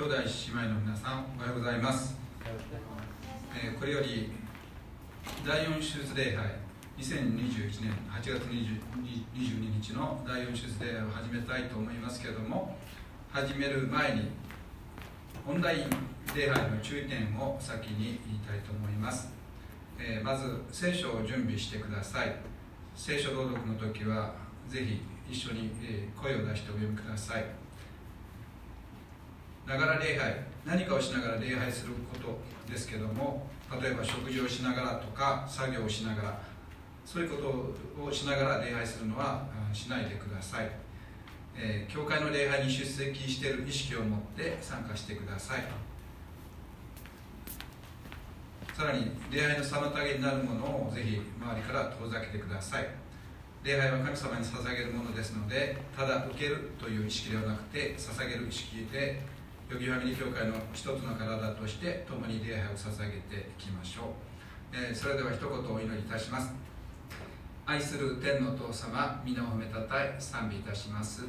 兄弟姉妹の皆さんおはようございます、えーこれより第4手術礼拝2021年8月22日の第4手術礼拝を始めたいと思いますけれども始める前にオンライン礼拝の注意点を先に言いたいと思います、えーまず聖書を準備してください。聖書朗読の時はぜひ一緒に声を出してお読みください。ながら礼拝何かをしながら礼拝することですけども例えば食事をしながらとか作業をしながらそういうことをしながら礼拝するのはしないでください、えー教会の礼拝に出席している意識を持って参加してください。さらに礼拝の妨げになるものをぜひ周りから遠ざけてください。礼拝は神様に捧げるものですのでただ受けるという意識ではなくて捧げる意識でヨギファミリー教会の一つの体として共に礼拝を捧げていきましょう、えーそれでは一言お祈りいたします。愛する天のお父様皆を褒めたたえ賛美いたします、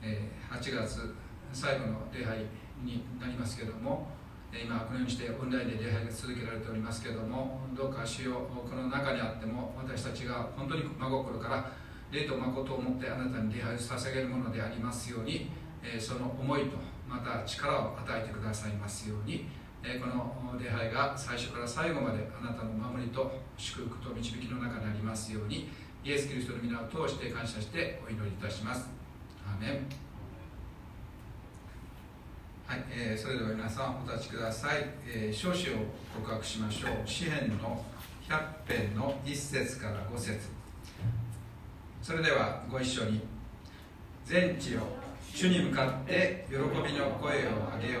えー8月最後の礼拝になりますけどもえ今このようにしてオンラインで礼拝が続けられておりますけどもどうか主よこの中にあっても私たちが本当に真心から霊と誠を持ってあなたに礼拝を捧げるものでありますように、えその思いとまた力を与えてくださいますように、この礼拝が最初から最後まであなたの守りと祝福と導きの中にありますようにイエス・キリストの皆を通して感謝してお祈りいたします。アーメン。はい、えーそれでは皆さんお立ちください、えー、少子を告白しましょう。詩篇の100編の1節から5節。それではご一緒に。全地を主に向かって喜びの声を上げよ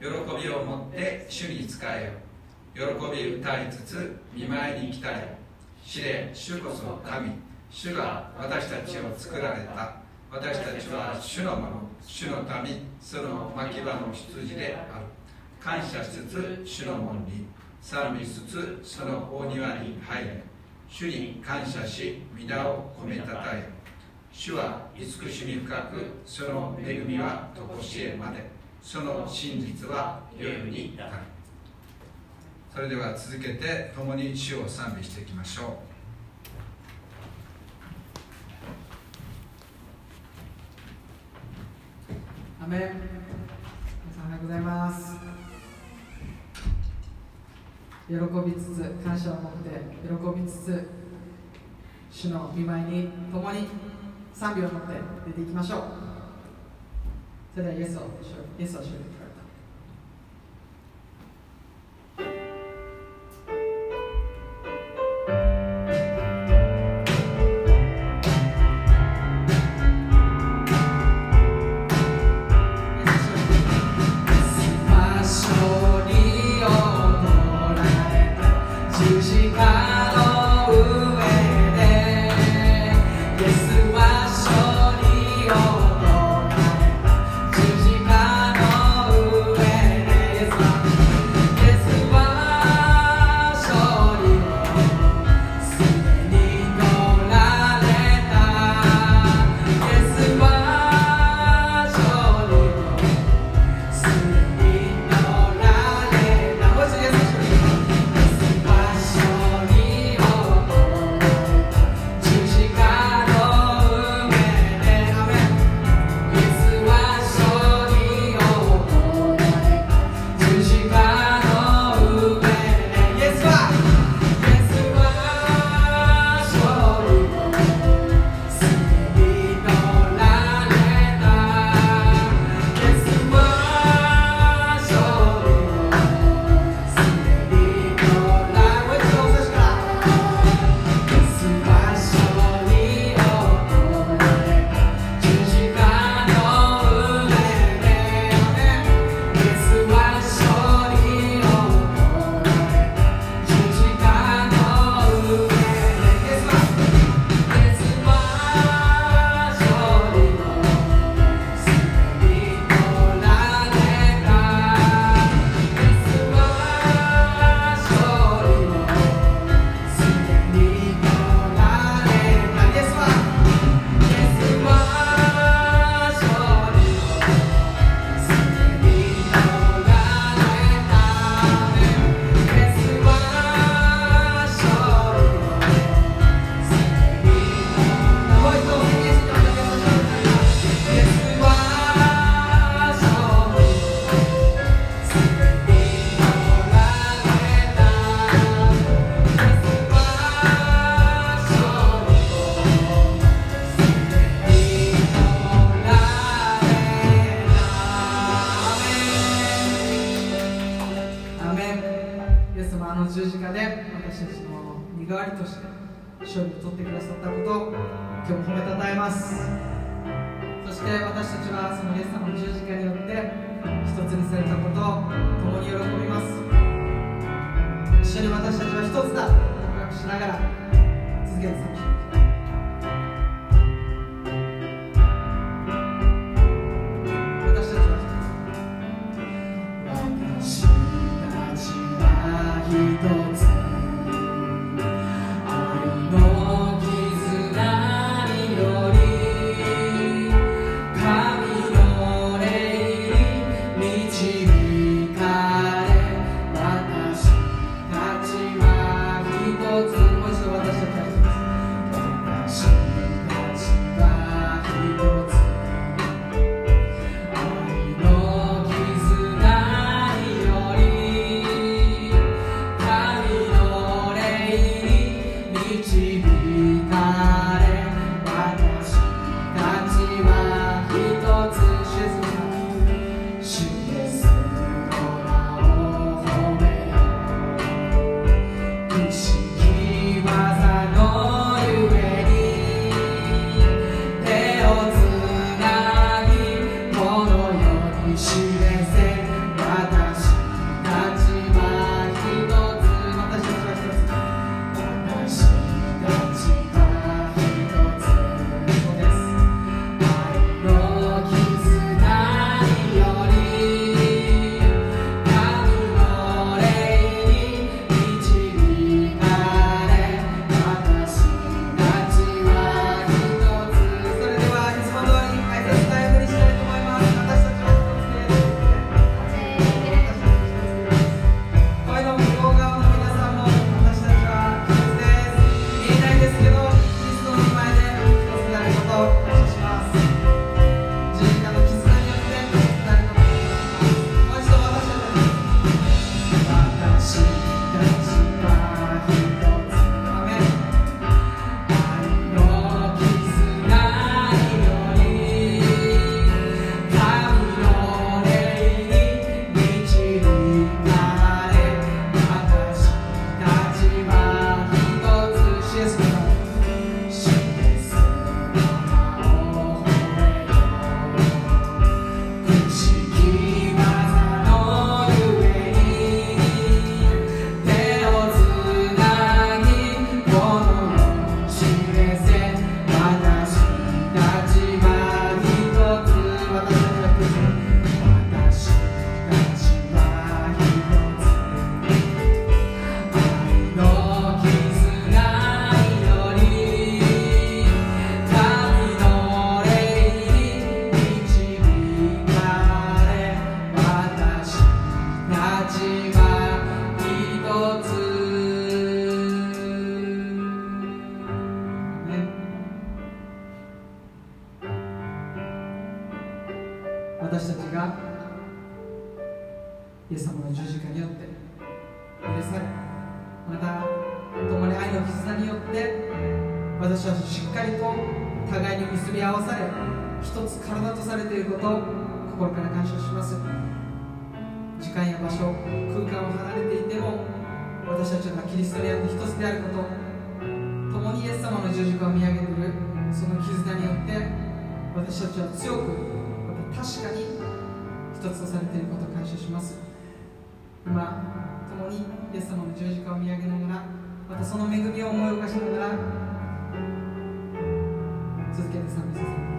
う。喜びを持って主に仕えよ喜び歌いつつ見舞いに来たれ知れ主こそ神。主が私たちを作られた。私たちは主のもの主の民その牧場の羊である。感謝しつつ主の門に。賛美しつつその大庭に入れ。主に感謝し皆を褒めたたえ主は慈しみ深くその恵みは常しえまで。その真実は世々に至る。それでは続けて共に主を賛美していきましょう。アメン。皆さんおはようございます。喜びつつ感謝を持って喜びつつ主の見舞いに共に賛美を持って出ていきましょう。それではイエスをイエスをであること。共にイエス様の十字架を見上げているその絆によって私たちは強くまた確かに一つとされていることを感謝します。今共にイエス様の十字架を見上げながらまたその恵みを思い浮かしながら続けて賛美させて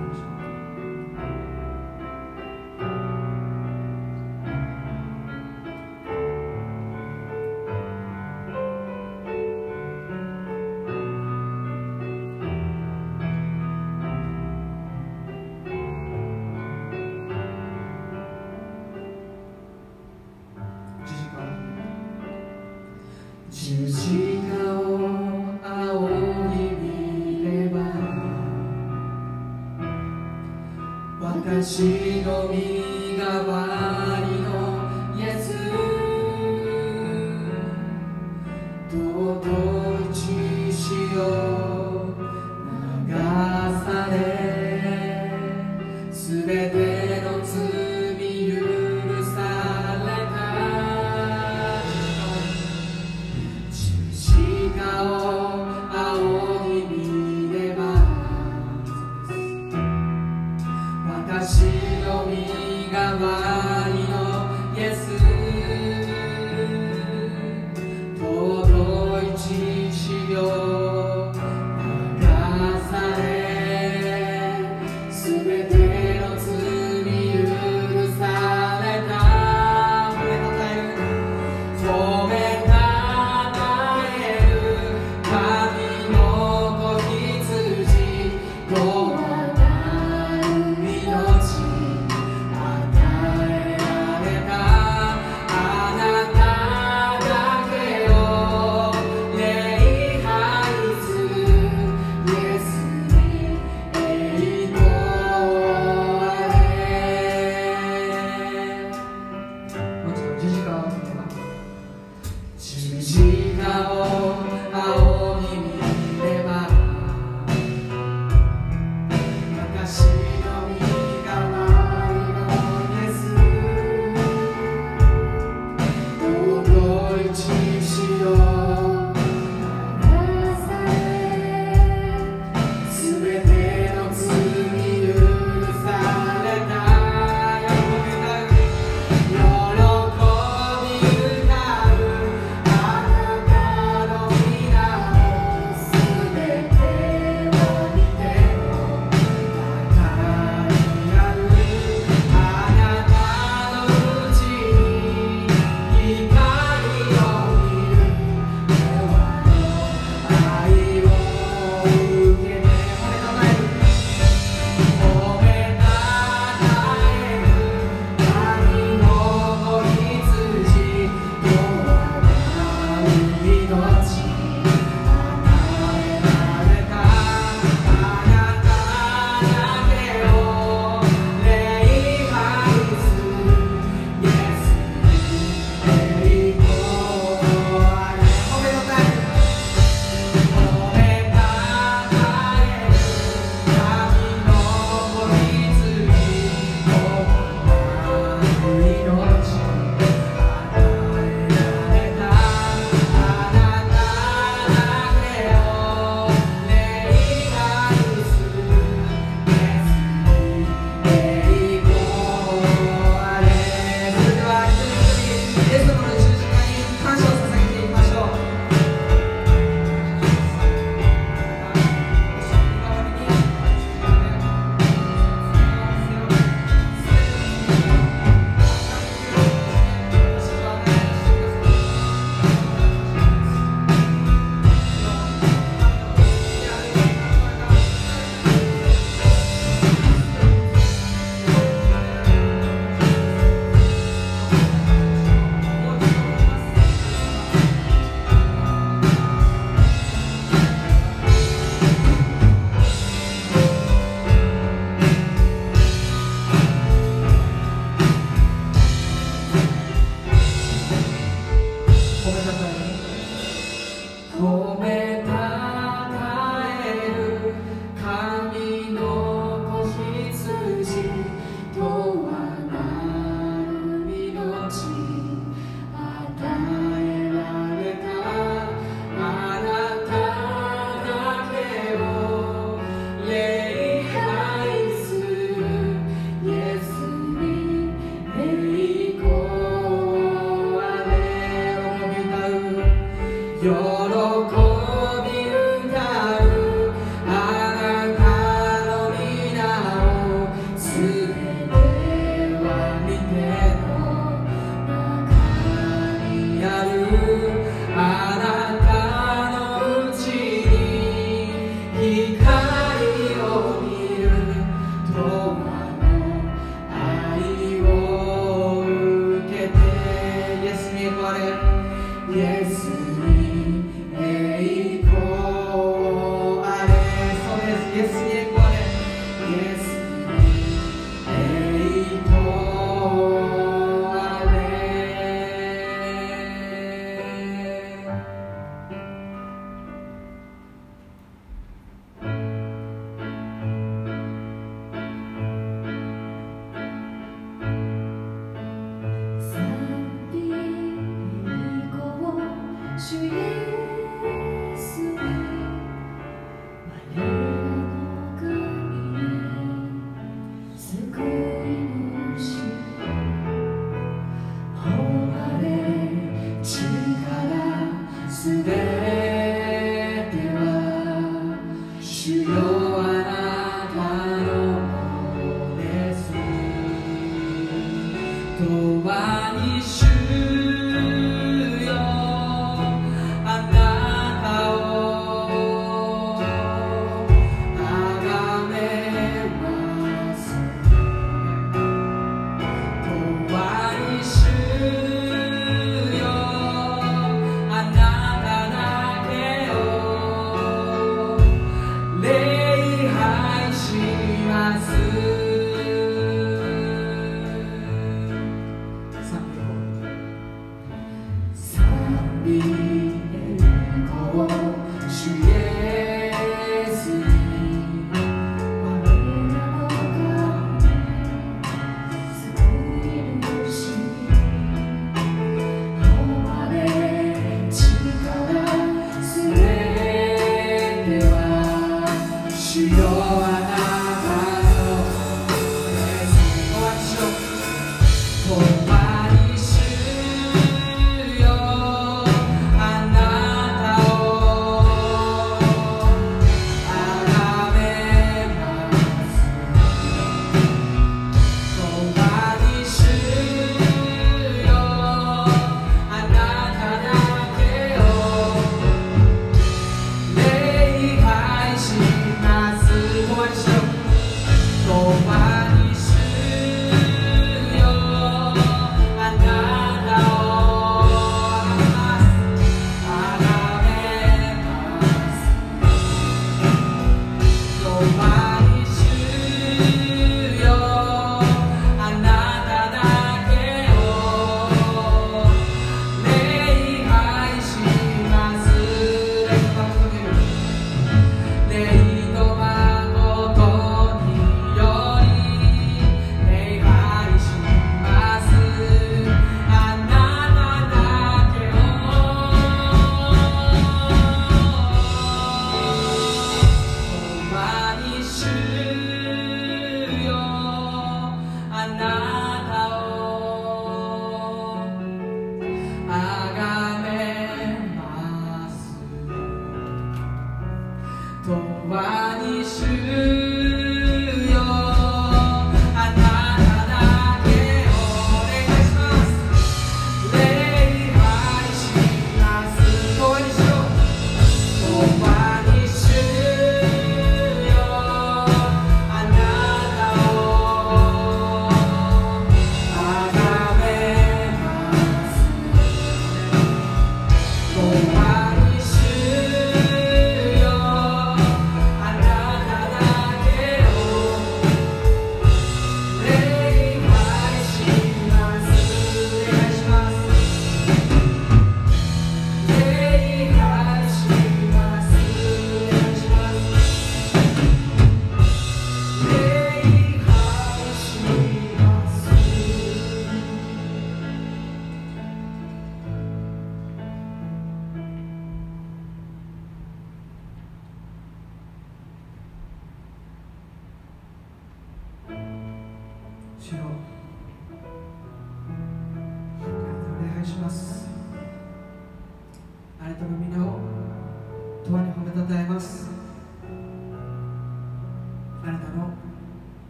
Oh.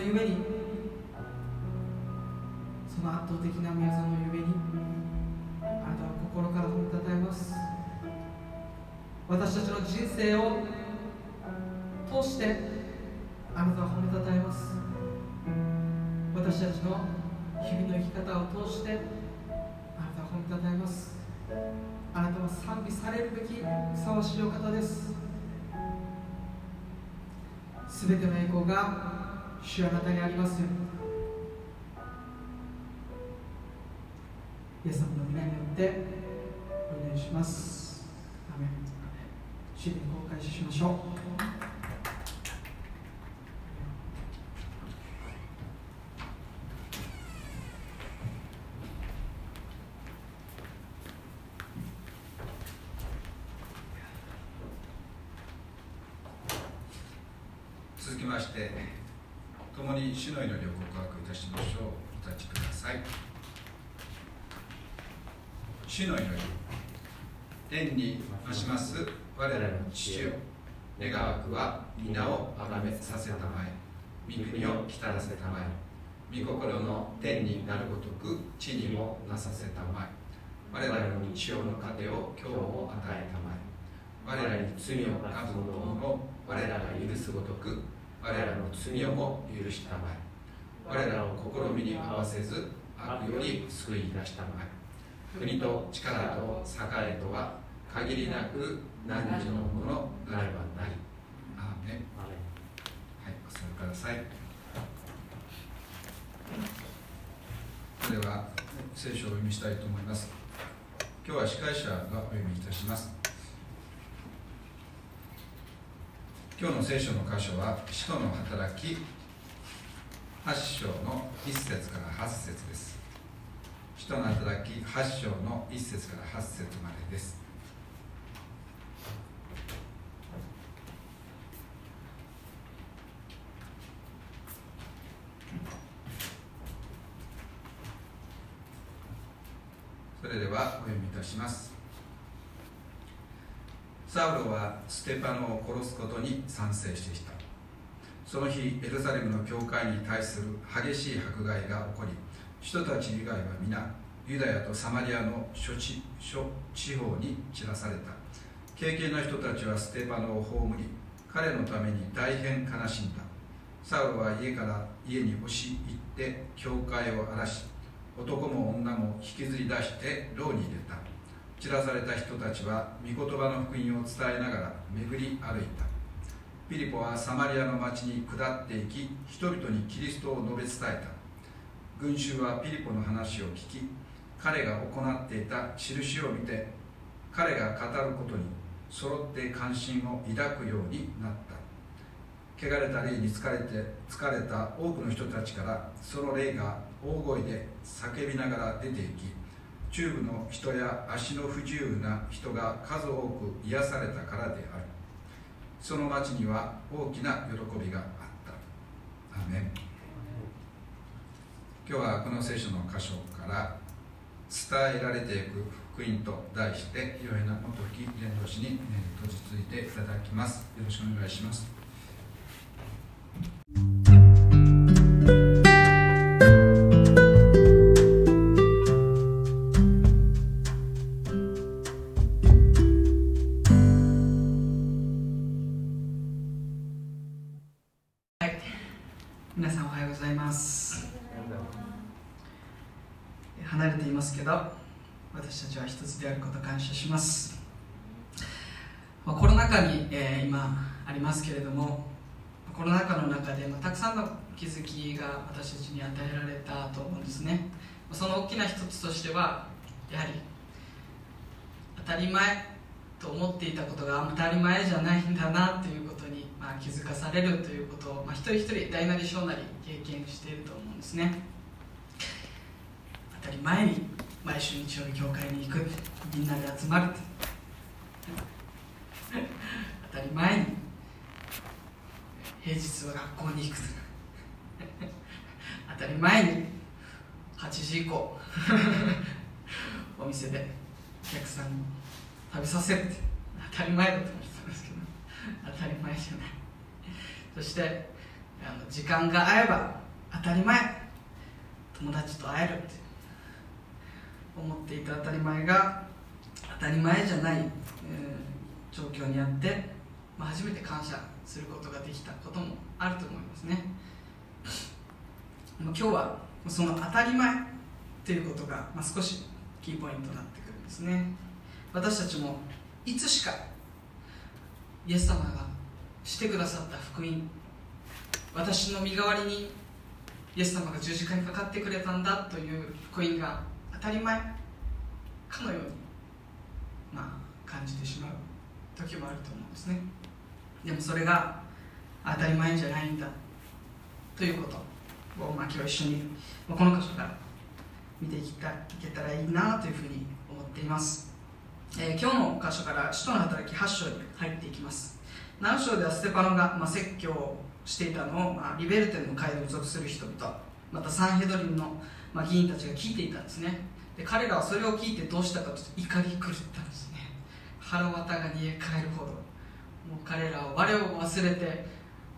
のゆにその圧倒的な宮さの夢にあなたは心から褒めたたえます。私たちの人生を通してあなたは褒めたたえます。私たちの日々の生き方を通してあなたは褒めたたえます。あなたは賛美されるべきふさわしいお方です。全ての栄光が主あなたにありますよイエス様の皆によってお願いします。アメン。主に公開しましょう。続きまして共に主の祈りを告白いたしましょう。お立ちください。主の祈り天に増します。我らの父よ。願わくは皆を崇めさせたまえ。御国を来たらせたまえ。御心の天になるごとく地にもなさせたまえ。我らの日曜の糧を今日も与えたまえ。我らに罪を犯す者を我らが許すごとく我らの罪をも許したまえ。我らを試みに合わせず悪より救い出したまえ。国と力と栄とは限りなく何時のものなればなり。アーメン。はいお座りください。それでは聖書をお読みしたいと思います。今日は司会者がお読みいたします。今日の聖書の箇所は使徒の働き8章の1節から8節です。使徒の働き8章の1節から8節までです。それではお読みいたします。サウロはステパノを殺すことに賛成してきた。その日エルサレムの教会に対する激しい迫害が起こり人たち以外は皆ユダヤとサマリアの諸地諸地方に散らされた。敬虔な人たちはステパノを葬り彼のために大変悲しんだ。サウロは家から家に押し入って教会を荒らし男も女も引きずり出して牢に入れた。散らされた人たちは御言葉の福音を伝えながら巡り歩いた。ピリポはサマリアの町に下っていき人々にキリストを述べ伝えた。群衆はピリポの話を聞き彼が行っていた印を見て彼が語ることに揃って関心を抱くようになった。汚れた霊に疲れて疲れた多くの人たちからその霊が大声で叫びながら出ていき中部の人や足の不自由な人が数多く癒されたからである。その町には大きな喜びがあった。アメン。今日はこの聖書の箇所から伝えられていく福音と題してヨヘナ元木伝道師に閉じついていただきます。よろしくお願いします。謝します、コロナ禍に、えー今ありますけれどもコロナ禍の中で、まあたくさんの気づきが私たちに与えられたと思うんですね。その大きな一つとしてはやはり当たり前と思っていたことが当たり前じゃないんだなということに、まあ、気づかされるということを、まあ、一人一人大なり小なり経験していると思うんですね。当たり前に毎週日曜日教会に行くみんなで集まる 当たり前に。平日は学校に行く 当たり前に。8時以降。お店でお客さんに食べさせるって。当たり前だと思ってたんですけど。当たり前じゃない。そしてあの時間が合えば当たり前。友達と会えるって。思っていた当たり前が当たり前じゃない、えー状況にあって、まあ、初めて感謝することができたこともあると思いますね。もう今日はその当たり前ということが、まあ、少しキーポイントになってくるんですね。私たちもいつしかイエス様がしてくださった福音私の身代わりにイエス様が十字架にかかってくれたんだという福音が当たり前かのように、まあ、感じてしまう時もあると思うんですね。でもそれが当たり前じゃないんだということを、まあ、今日一緒にまあこの箇所から見ていたいけたらいいなというふうに思っています、えー今日の箇所から使徒の働き8章に入っていきます。7章ではステパノが、まあ、説教をしていたのを、まあ、リベルテンの会に属する人々またサンヘドリンの、まあ、議員たちが聞いていたんですね。で彼らはそれを聞いてどうしたかとと怒り狂ったんですね。腹渡が煮え返るほど。もう彼らは我を忘れて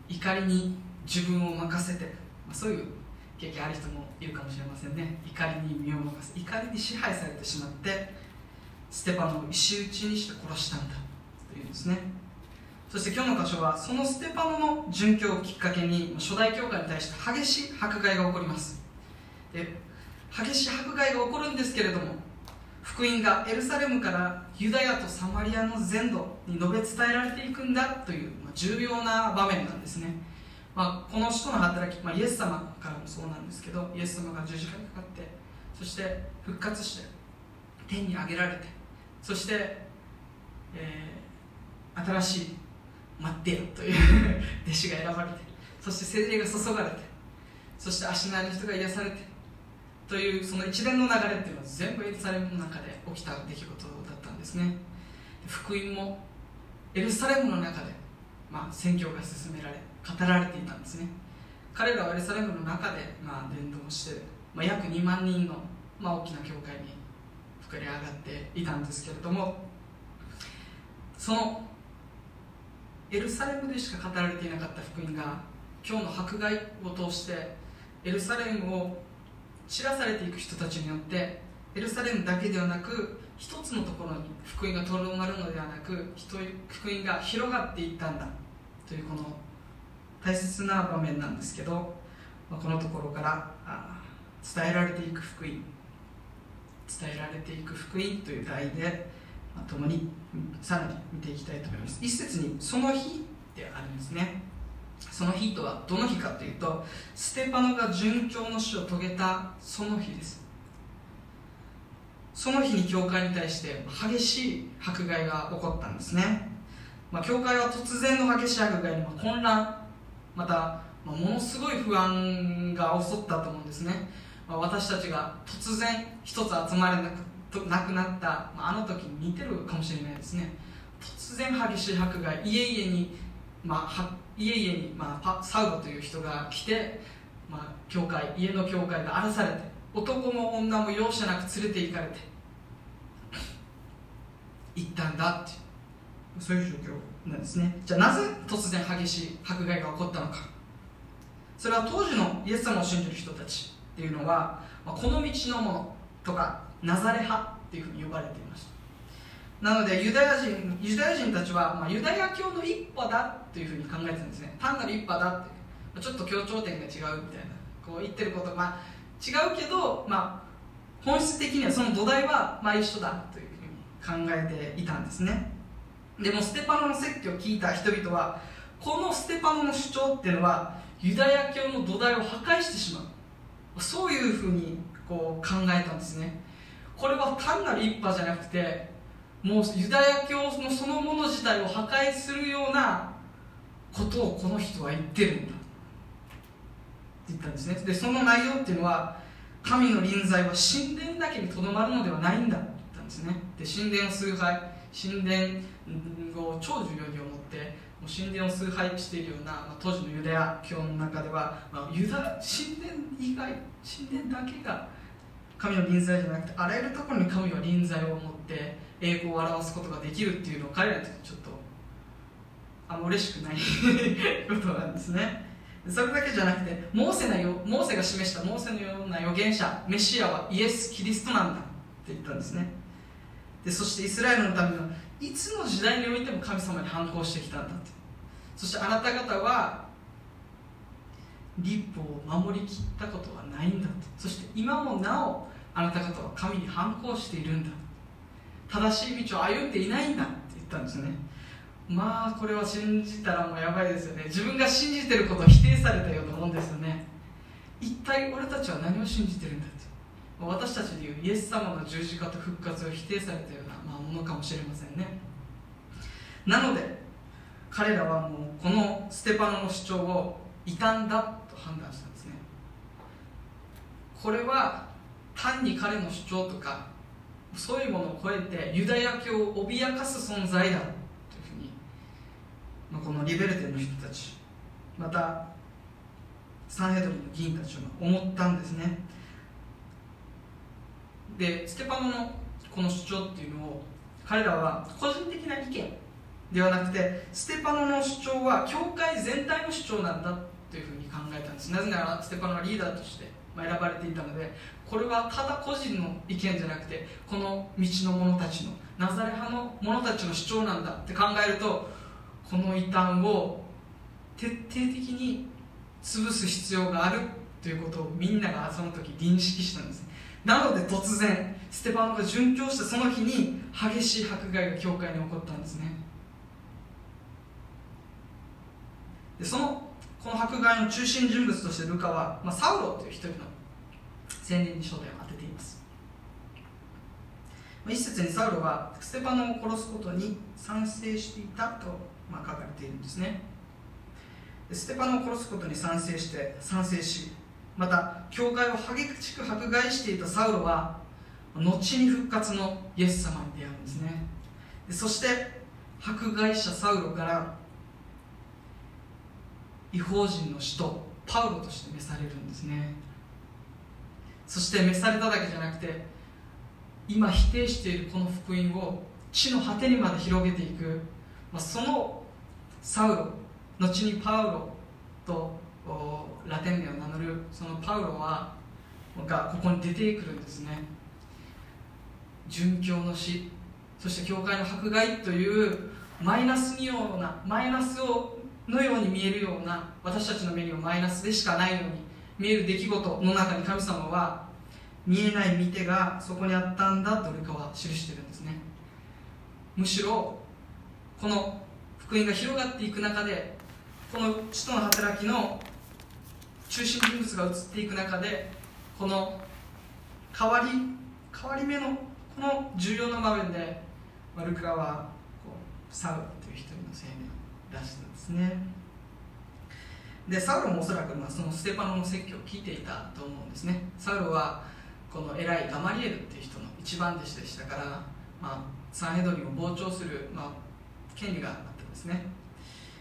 怒りに自分を任せて、まあ、そういう経験ある人もいるかもしれませんね。怒りに身を任せ怒りに支配されてしまってステパノを石打ちにして殺したんだ。というんですね。そして今日の箇所はそのステパノの殉教をきっかけに初代教会に対して激しい迫害が起こります。で激しい迫害が起こるんですけれども福音がエルサレムからユダヤとサマリアの全土に述べ伝えられていくんだという、ま、重要な場面なんですね、まあ、この人の働き、まあ、イエス様からもそうなんですけどイエス様が十字架にかかってそして復活して天に上げられてそして、えー、新しい待ってよという 弟子が選ばれてそして聖霊が注がれてそして足のある人が癒されてというその一連の流れっていうのは全部エルサレムの中で起きた出来事だったんですね。福音もエルサレムの中で、まあ、宣教が進められ語られていたんですね。彼らはエルサレムの中で、まあ、伝道して、まあ、約2万人の、まあ、大きな教会に膨れ上がっていたんですけれどもそのエルサレムでしか語られていなかった福音が今日の迫害を通してエルサレムを知らされていく人たちによってエルサレムだけではなく一つのところに福音がとどまるのではなく福音が広がっていったんだというこの大切な場面なんですけどこのところから伝えられていく福音伝えられていく福音という題で共にさらに見ていきたいと思います。一節に「その日」ってあるんですね。その日とはどの日かというとステパノが殉教の死を遂げたその日です。その日に教会に対して激しい迫害が起こったんですね、まあ、教会は突然の激しい迫害に混乱また、ものすごい不安が襲ったと思うんですね、まあ、私たちが突然一つ集まれなくなくなった、まあ、あの時に似てるかもしれないですね。突然激しい迫害家々に、まあ、家々に、まあ、サウロという人が来て、まあ、教会家の教会が荒らされて男も女も容赦なく連れて行かれて行ったんだっていう。そういう状況なんですね。じゃあなぜ突然激しい迫害が起こったのか。それは当時のイエス様を信じる人たちっていうのは、まあ、この道のものとかナザレ派っていうふうに呼ばれていましたなのでユダヤ人ユダヤ人たちは、まあ、ユダヤ教の一派だというふうに考えてたんですね。単なる一派だって。ちょっと強調点が違うみたいな。こう言ってること。まあ違うけど、まあ、本質的にはその土台はまあ一緒だというふうに考えていたんですね。でもステパノの説教を聞いた人々はこのステパノの主張っていうのはユダヤ教の土台を破壊してしまう。そういうふうにこう考えたんですね。これは単なる一派じゃなくてもうユダヤ教のそのもの自体を破壊するようなことをこの人は言ってるんだ。って言ったんですね。でその内容っていうのは神の臨在は神殿だけにとどまるのではないんだ。って言ったんですね。で神殿を崇拝神殿を超重要に思ってもう神殿を崇拝しているような、まあ、当時のユダヤ教の中では、まあ、ユダ神殿以外神殿だけが神の臨在じゃなくてあらゆるところに神は臨在を持って栄光を表すことができるっていうのを彼らにとってちょっとあんま嬉しくないことなんですね。それだけじゃなくてモーセのよモーセが示したモーセのような預言者メシアはイエス・キリストなんだって言ったんですね。でそしてイスラエルのためのいつの時代においても神様に反抗してきたんだって。そしてあなた方は立法を守りきったことはないんだとそして今もなおあなた方は神に反抗しているんだ。正しい道を歩んでいないんだって言ったんですね。まあこれは信じたらもうやばいですよね。自分が信じてることを否定されたようなもんですよね。一体俺たちは何を信じてるんだって。私たちでいうイエス様の十字架と復活を否定されたような、ま、ものかもしれませんね。なので彼らはもうこのステパノの主張を異端だと判断したんですね。これは単に彼の主張とかそういうものを超えてユダヤ教を脅かす存在だというふうに、このリベルテの人たちまたサンヘドリの議員たちは思ったんですね。でステパノのこの主張っていうのを彼らは個人的な意見ではなくてステパノの主張は教会全体の主張なんだというふうに考えたんです。なぜならステパノはリーダーとして選ばれていたのでこれはただ個人の意見じゃなくてこの道の者たちのナザレ派の者たちの主張なんだって考えるとこの異端を徹底的に潰す必要があるということをみんながその時認識したんです。なので突然ステパノが殉教したその日に激しい迫害が教会に起こったんですね。でそのこの迫害の中心人物としてルカは、まあ、サウロという一人の青年に焦点を当てています。一節にサウロはステパノを殺すことに賛成していたと、ま、書かれているんですね。ステパノを殺すことに賛成して賛成しまた教会を激しく迫害していたサウロは後に復活のイエス様に出会うんですね。そして迫害者サウロから違法人の使徒パウロとして召されるんですね。そして召されただけじゃなくて今否定しているこの福音を地の果てにまで広げていく、まあ、そのサウロ後にパウロとラテン名を名乗るそのパウロはがここに出てくるんですね。殉教の死そして教会の迫害というマイナスのようなマイナスをのように見えるような私たちの目にはマイナスでしかないように見える出来事の中に神様は見えない見てがそこにあったんだとルカは記してるんですね。むしろこの福音が広がっていく中でこの使徒の働きの中心人物が移っていく中でこの変わり変わり目のこの重要な場面でルカはこうサウルという一人の青年を出したんですね。でサウロもおそらくまあそのステパノの説教を聞いていたと思うんですね。サウロはこの偉いガマリエルっていう人の一番弟子でしたから、まあ、サンヘドリンを傍聴する、まあ、権利があったんですね、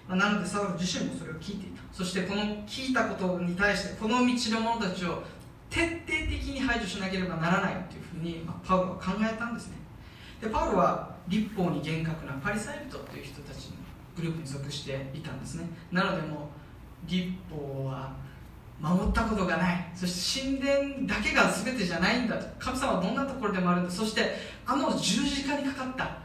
まあ、なのでサウロ自身もそれを聞いていた。そしてこの聞いたことに対してこの道の者たちを徹底的に排除しなければならないというふうに、まあ、パウロは考えたんですね。でパウロは立法に厳格なパリサイ人という人たちのグループに属していたんですね。なのでもう立法は守ったことがない。そして神殿だけが全てじゃないんだ。と神様はどんなところでもあるんだ。そしてあの十字架にかかった。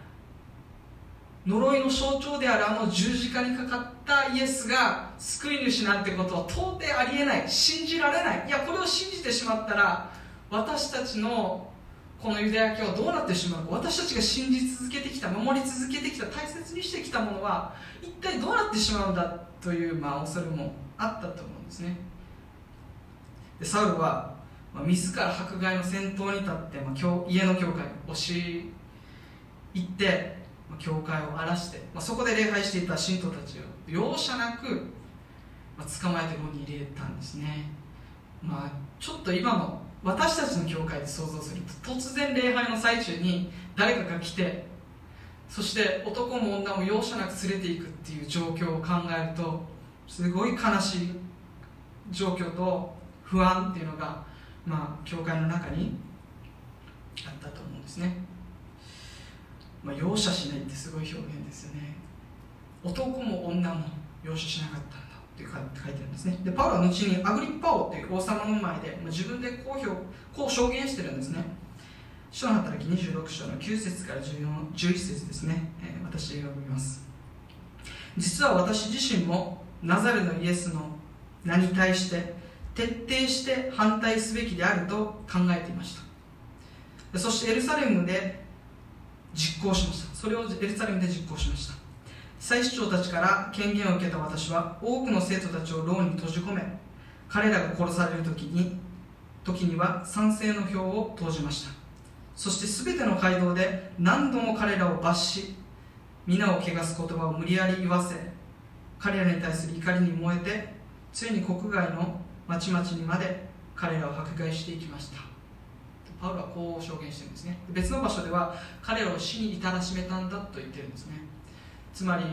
呪いの象徴であるあの十字架にかかったイエスが救い主なんてことは到底ありえない。信じられない。いやこれを信じてしまったら私たちのこのユダヤ教はどうなってしまうか。私たちが信じ続けてきた守り続けてきた大切にしてきたものは一体どうなってしまうんだという、まあ、恐れもあったと思うんですね。でサウルは、まあ、自ら迫害の先頭に立って、まあ、家の教会押し入って、まあ、教会を荒らして、まあ、そこで礼拝していた信徒たちを容赦なく、まあ、捕まえて牢に入れたんですね。まあちょっと今の私たちの教会で想像すると突然礼拝の最中に誰かが来てそして男も女も容赦なく連れていくっていう状況を考えるとすごい悲しい状況と不安っていうのが、まあ、教会の中にあったと思うんですね、まあ、容赦しないってすごい表現ですよね。男も女も容赦しなかったんだって書いてるんですね。でパウロは後にアグリッパ王っていう王様の前でまあ自分でこう表こう証言してるんですね。使徒の働き26章の9節から11節ですね、えー、私が読みます。実は私自身もナザレのイエスの名に対して徹底して反対すべきであると考えていました。そしてエルサレムで実行しました。それをエルサレムで実行しました。祭司長たちから権限を受けた私は多くの生徒たちを牢に閉じ込め彼らが殺される時に時には賛成の票を投じました。そして全ての街道で何度も彼らを罰し皆を汚す言葉を無理やり言わせ彼らに対する怒りに燃えてついに国外の町々にまで彼らを迫害していきました。パウロはこう証言してるんですね。別の場所では彼らを死に至らしめたんだと言ってるんですね。つまり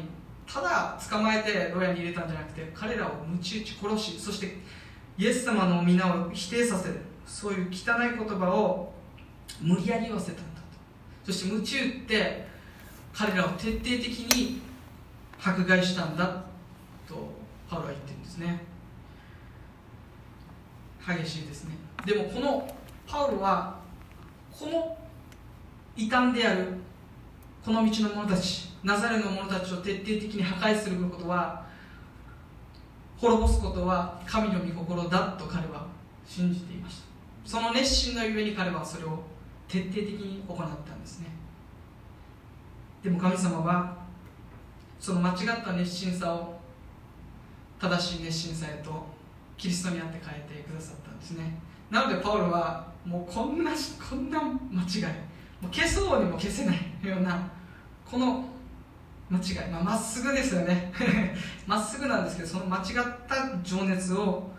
ただ捕まえて牢屋に入れたんじゃなくて彼らを鞭打ち殺しそしてイエス様の皆を否定させるそういう汚い言葉を無理やり言わせたんだと。そして鞭打って彼らを徹底的に迫害したんだとパウロは言ってるんですね。激しいですね。でもこのパウロはこの異端であるこの道の者たちナザレの者たちを徹底的に破壊することは滅ぼすことは神の御心だと彼は信じていました。その熱心のゆえに彼はそれを徹底的に行ったんですね。でも神様はその間違った熱心さを正しい熱心さへとキリストにあって変えてくださったんですね。なのでパウロはもうこんなこんな間違いもう消そうにも消せないようなこの間違いまあ、っすぐですよね。まっすぐなんですけどその間違った情熱を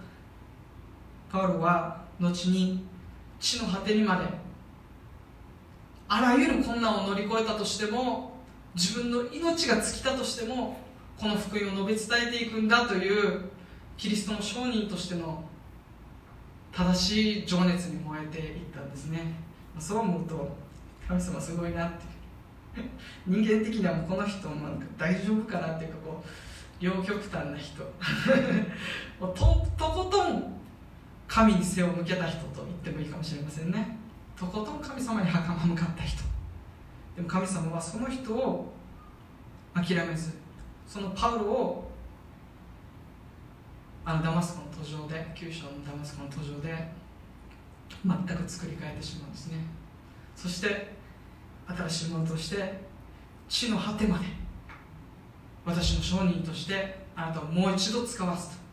パウロは後に地の果てにまであらゆる困難を乗り越えたとしても自分の命が尽きたとしてもこの福音を述べ伝えていくんだというキリストの商人としての正しい情熱に燃えていったんですね。そう思うと神様すごいなって。人間的にはもうこの人なんか大丈夫かなっていうかこう両極端な人。ととことん神に背を向けた人と言ってもいいかもしれませんね。とことん神様に袴向かった人。でも神様はその人を諦めずそのパウロをあのダマスコの途上で九州のダマスコの途上で全く作り変えてしまうんですね。そして新しいものとして地の果てまで私の商人としてあなたをもう一度使わすと。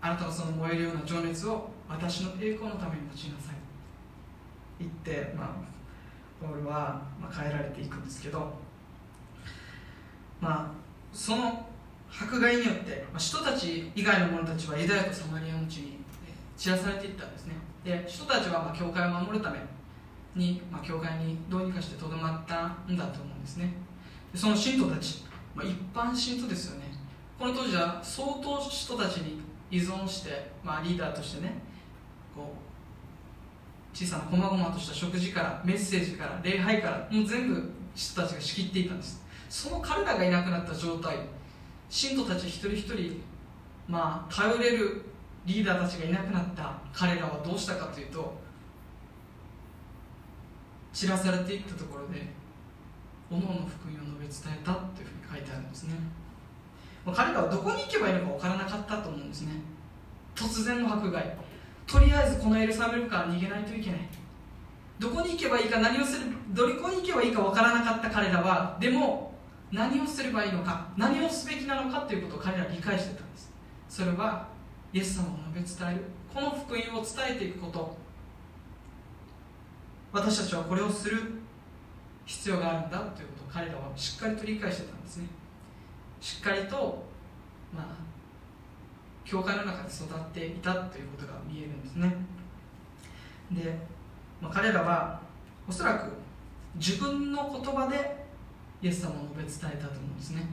あなたのその燃えるような情熱を私の栄光のために用いなさい。言ってまあポールは、変えられていくんですけどまあその迫害によって、まあ、人たち以外の者たちはユダヤとサマリアの地に散らされていったんですね。で人たちはまあ教会を守るために、まあ、教会にどうにかしてとどまったんだと思うんですね。でその信徒たち、まあ、一般信徒ですよね。この当時は相当人たちに依存して、まあ、リーダーとしてねこう小さな細々とした食事からメッセージから礼拝からもう全部人たちが仕切っていたんです。その彼らがいなくなった状態信徒たち一人一人まあ頼れるリーダーたちがいなくなった彼らはどうしたかというと散らされていったところでおのおの福音を述べ伝えたというふうに書いてあるんですね。彼らはどこに行けばいいのか分からなかったと思うんですね。突然の迫害。とりあえずこのエルサレムから逃げないといけない。どこに行けばいいか何をするどこに行けばいいか分からなかった彼らはでも何をすればいいのか何をすべきなのかということを彼らは理解してたんです。それはイエス様を述べ伝えるこの福音を伝えていくこと。私たちはこれをする必要があるんだということを彼らはしっかりと理解してたんですね。しっかりとまあ教会の中で育っていたということが見えるんですね。で、まあ、彼らはおそらく自分の言葉でイエス様を述べ伝えたと思うんですね。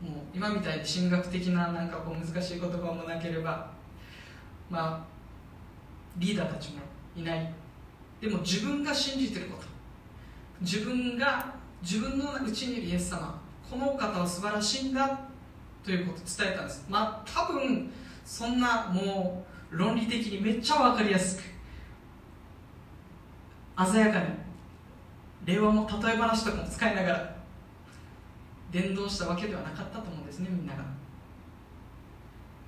もう今みたいに神学的ななんかこう難しい言葉もなければまあリーダーたちもいない。でも自分が信じてること。自分が自分のうちにいるイエス様このお方は素晴らしいんだということを伝えたんです。まあ多分そんなもう論理的にめっちゃ分かりやすく鮮やかに令和の例え話とかも使いながら伝道したわけではなかったと思うんですねみんなが。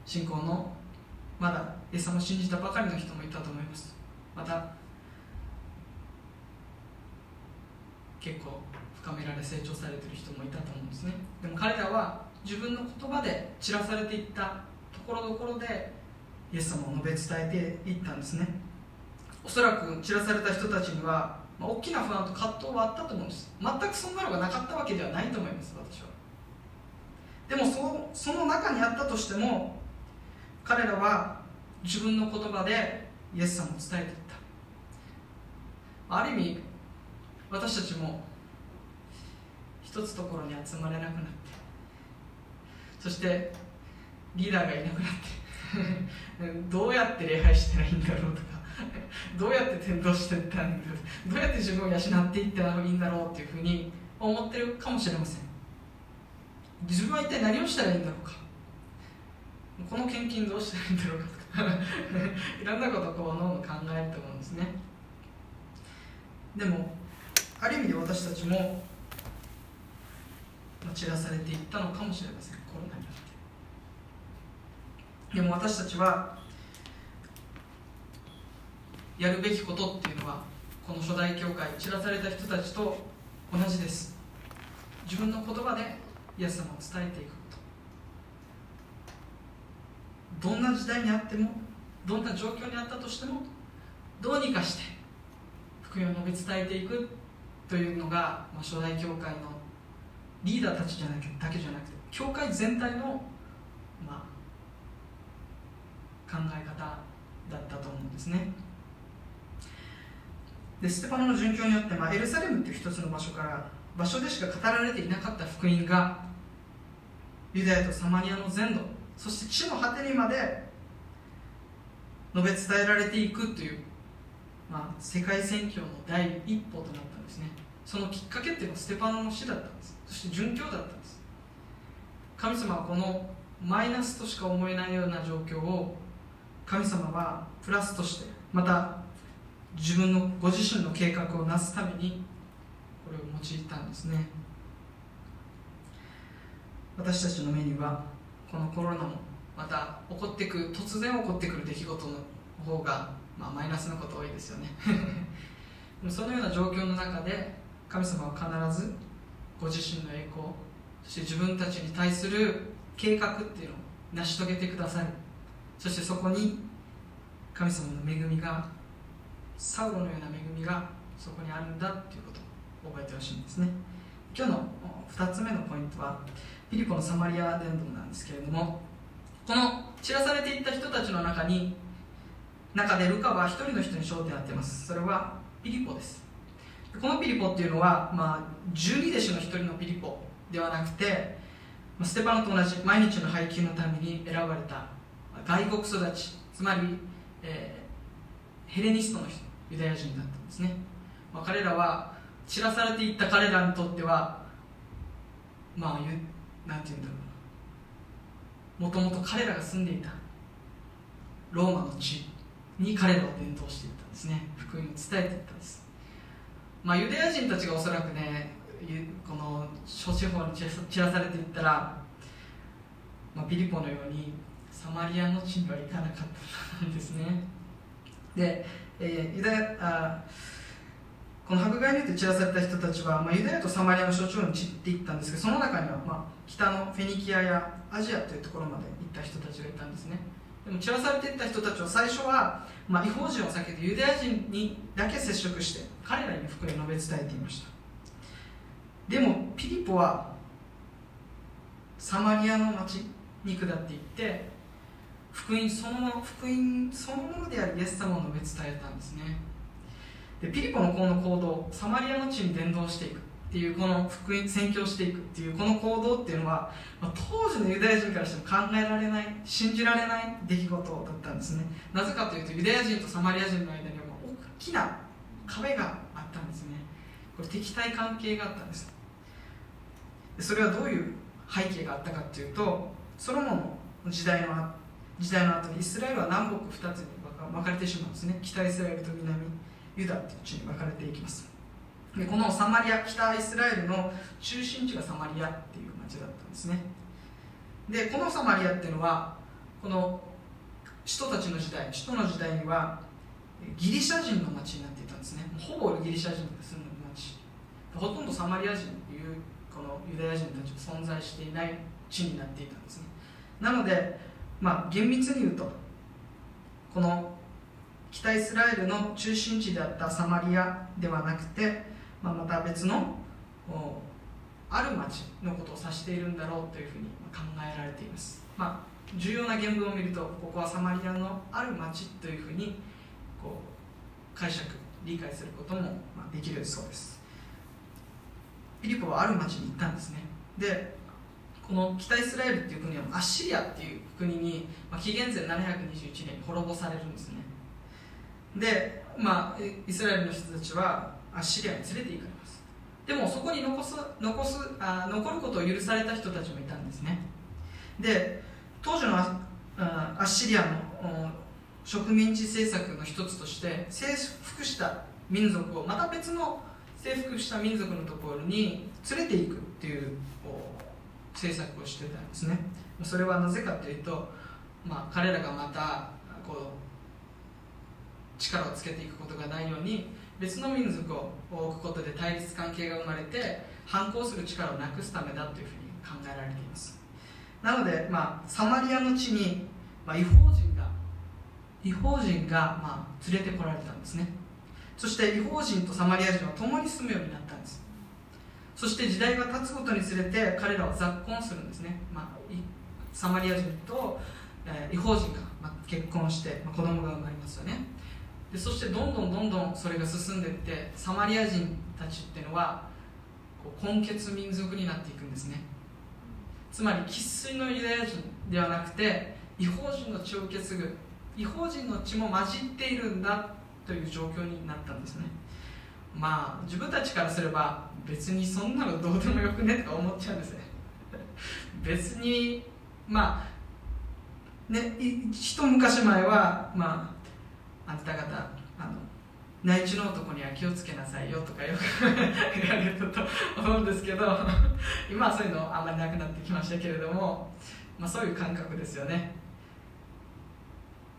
信仰のまだイエス様を信じたばかりの人もいたと思います。また結構深められ成長されてる人もいたと思うんですね。でも彼らは自分の言葉で散らされていったところどころでイエス様を述べ伝えていったんですね。おそらく散らされた人たちには、まあ、大きな不安と葛藤はあったと思うんです。全くそんなのがなかったわけではないと思います私は。でもその中にあったとしても彼らは自分の言葉でイエス様を伝えていった。ある意味私たちも一つところに集まれなくなってそしてリーダーがいなくなって どうやって礼拝したらいいんだろうとか どうやって転倒していったんだどうやって自分を養っていったらいいんだろうっていうふうに思ってるかもしれません。自分は一体何をしたらいいんだろうか？この献金どうしたらいいんだろうかとか いろんなことをこう脳の考えると思うんですね。でもある意味で私たちも散らされていったのかもしれませんコロナによって。でも私たちはやるべきことっていうのはこの初代教会散らされた人たちと同じです。自分の言葉でイエス様を伝えていくこと。どんな時代にあってもどんな状況にあったとしてもどうにかして福音を述べ伝えていくというのが、まあ、初代教会のリーダーたちじゃなくだけじゃなくて教会全体の、まあ、考え方だったと思うんですね。でステパノの殉教によって、まあ、エルサレムっていう一つの場所から場所でしか語られていなかった福音がユダヤとサマリアの全土そして地の果てにまで述べ伝えられていくという、まあ、世界宣教の第一歩となったんですね。そのきっかけっていうのはステパノの死だったんです。そして殉教だったんです。神様はこのマイナスとしか思えないような状況を神様はプラスとしてまた自分のご自身の計画をなすためにこれを用いたんですね。私たちの目にはこのコロナもまた起こってくる突然起こってくる出来事の方が、まあ、マイナスなこと多いですよね。そのような状況の中で神様は必ずご自身の栄光そして自分たちに対する計画っていうのを成し遂げてくださいそしてそこに神様の恵みがサウロのような恵みがそこにあるんだっていうことを覚えてほしいんですね。今日の2つ目のポイントはピリポのサマリア伝道なんですけれどもこの散らされていった人たちの中に中でルカは一人の人に焦点を当てます。それはピリポです。このピリポっていうのは、まあ、十二弟子の一人のピリポではなくてステパノと同じ毎日の配給のために選ばれた外国育ちつまり、えー、ヘレニストの人。ユダヤ人だったんですね、まあ、彼らは散らされていった彼らにとってはまあなんて言うんだろうもともと彼らが住んでいたローマの地に彼らを伝統していったんですね。福音を伝えていったんです。まあユダヤ人たちがおそらくねこの諸地方に散らされていったら、まあ、ピリポのようにサマリアの地には行かなかったんですね。で、えー、ユダヤあこの迫害によって散らされた人たちは、まあ、ユダヤとサマリアの諸地方に散っていったんですけどその中には、まあ、北のフェニキアやアジアというところまで行った人たちがいたんですね。でも散らされていった人たちは最初は、まあ、違法人を避けてユダヤ人にだけ接触して彼らに福音を述べ伝えていました。でもピリポはサマリアの町に下っていって福音その福音そのものであるイエス様を述べ伝えたんですね。でピリポのこの行動サマリアの地に伝道していくっていうこの福音宣教していくっていうこの行動っていうのは、まあ、当時のユダヤ人からしても考えられない信じられない出来事だったんですね。なぜかというとユダヤ人とサマリア人の間には大きな壁があったんですね。これ敵対関係があったんです。それはどういう背景があったかというとソロモンの時代の時代の後にイスラエルは南北2つに分かれてしまうんですね。北イスラエルと南ユダという地に分かれていきます。でこのサマリア北イスラエルの中心地がサマリアっていう町だったんですね。でこのサマリアっていうのはこの首都たちの時代首都の時代にはギリシャ人の町になっていたんですね。ほぼギリシャ人が住む町。ほとんどサマリア人というこのユダヤ人たちが存在していない地になっていたんですね。なのでまあ厳密に言うとこの北イスラエルの中心地であったサマリアではなくて、まあ、また別のある町のことを指しているんだろうというふうに考えられています、まあ、重要な原文を見るとここはサマリアのある町というふうにこう解釈理解することもできるそうです。ピリポはある町に行ったんですね。でこの北イスラエルっていう国はアッシリアっていう国に、まあ、紀元前721年に滅ぼされるんですね。で、まあ、イスラエルの人たちはアッシリアに連れて行かれます。でもそこに残す残すあ残ることを許された人たちもいたんですね。で当時のアアッシリアの植民地政策の一つとして征服した民族をまた別の征服した民族のところに連れていくっていう政策をしてたんですね。それはなぜかというと、まあ、彼らがまたこう力をつけていくことがないように別の民族を置くことで対立関係が生まれて反抗する力をなくすためだというふうに考えられています。なので、まあ、サマリアの地に、まあ、違法人が違法人が、まあ、連れてこられたんですね。そして違法人とサマリア人は共に住むようになったんです。そして時代が経つことにつれて彼らは雑婚するんですね、まあ、サマリア人と、えー、違法人が、まあ、結婚して、まあ、子供が生まれますよね。でそしてどんどんどんどんそれが進んでいってサマリア人たちっていうのはこう根血民族になっていくんですね。つまり生粋のユダヤ人ではなくて違法人の血を受け継ぐ違法人の血も混じっているんだという状況になったんですね。まあ自分たちからすれば別にそんなのどうでもよくねとか思っちゃうんですね。別にまあね一昔前はまああんた方あの内地の男には気をつけなさいよとかよく言われると思うんですけど 今はそういうのあんまりなくなってきましたけれども、まあ、そういう感覚ですよね。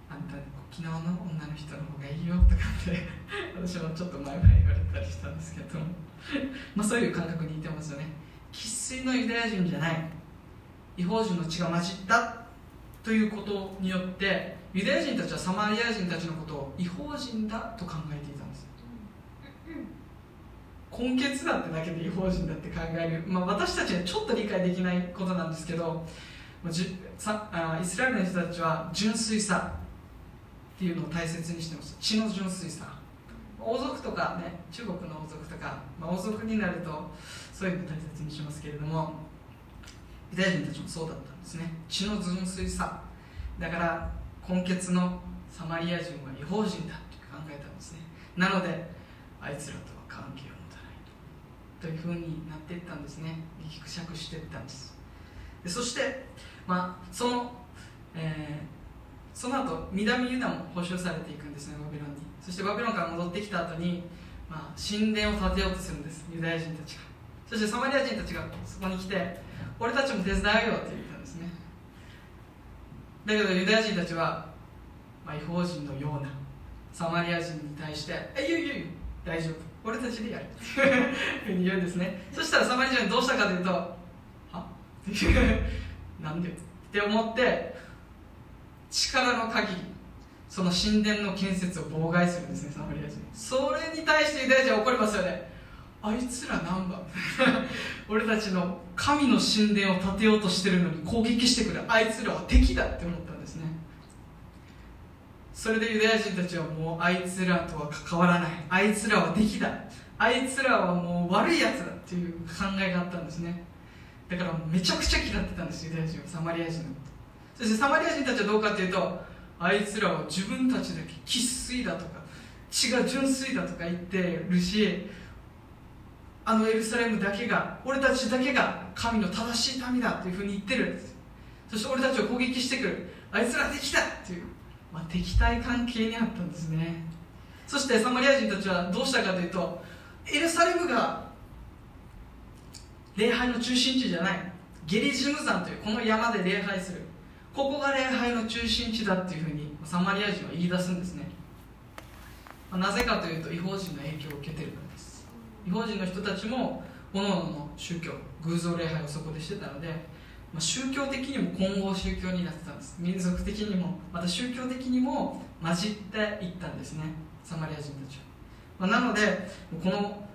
あんた沖縄の女の人の方がいいよとかって 私もちょっと前々言われたりしたんですけど。まあそういう感覚に似てますよね。生粋のユダヤ人じゃない。違法人の血が混じったということによってユダヤ人たちはサマリア人たちのことを違法人だと考えていたんです。根血だってだけで違法人だって考える、まあ、私たちはちょっと理解できないことなんですけどじさあイスラエルの人たちは純粋さっていうのを大切にしてます。血の純粋さ。王族とかね中国の王族とか、まあ、王族になるとそういうの大切にしますけれどもユダヤ人たちもそうだったんですね。血の純粋さ。だから根血のサマリア人は違法人だと考えたんですね。なのであいつらとは関係を持たないと。いうふうになっていったんですね。ぎくしゃくしていったんです。でそして、まあ、その、えーその後南ユダも補修されていくんですねバビロンに。そしてバビロンから戻ってきた後に、まあ、神殿を建てようとするんですユダヤ人たちが。そしてサマリア人たちがそこに来て俺たちも手伝うよって言ったんですね。だけどユダヤ人たちは、まあ、違法人のようなサマリア人に対して「えいいよいいよ大丈夫。俺たちでやる」って言うんですね。そしたらサマリア人どうしたかというと「は？なんで?」って思って力の限りその神殿の建設を妨害するんですねサマリア人。それに対してユダヤ人は怒りますよね。あいつら何番 俺たちの神の神殿を建てようとしてるのに攻撃してくる。あいつらは敵だって思ったんですね。それでユダヤ人たちはもうあいつらとは関わらない。あいつらは敵だ。あいつらはもう悪いやつだっていう考えがあったんですね。だからめちゃくちゃ嫌ってたんですユダヤ人は。サマリア人のそしてサマリア人たちはどうかっていうとあいつらは自分たちだけ生粋だとか血が純粋だとか言ってるしあのエルサレムだけが俺たちだけが神の正しい民だというふうに言ってるんです。そして俺たちを攻撃してくる。あいつら敵だっていう、まあ、敵対関係にあったんですね。そしてサマリア人たちはどうしたかというとエルサレムが礼拝の中心地じゃないゲリジム山というこの山で礼拝するここが礼拝の中心地だっていうふうにサマリア人は言い出すんですね。なぜかというと違法人の影響を受けてるからです。違法人の人たちも各々の宗教偶像礼拝をそこでしてたので、まあ、宗教的にも混合宗教になってたんです。民族的にもまた宗教的にも混じっていったんですね。サマリア人たちは、まあ、なのでこの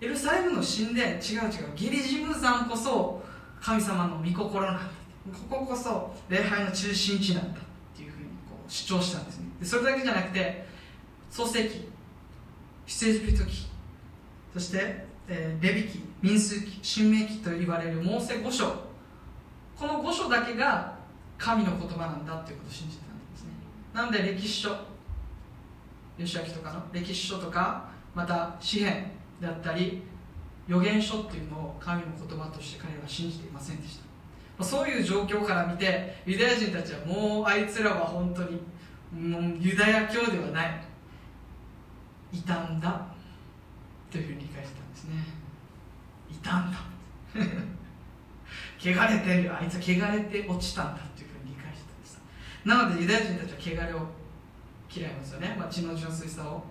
エルサレムの神殿違う違うゲリジム山こそ神様の御心なんだこここそ礼拝の中心地なんだっていうふうにこう主張したんですね。でそれだけじゃなくて創世記出エジプト記そして、えー、レビ記民数記新明記と言われるモーセ五章。この5章だけが神の言葉なんだっていうことを信じてたんですね。なので歴史書義明とかの歴史書とかまた詩篇だったり預言書っていうのを神の言葉として彼らは信じていませんでした。そういう状況から見てユダヤ人たちはもうあいつらは本当にもうユダヤ教ではない。いたんだ。というふうに理解してたんですね。いたんだ。汚れてる。あいつは汚れて落ちたんだというふうに理解してたんです。なのでユダヤ人たちは汚れを嫌いますよね、まあ、血の純粋さを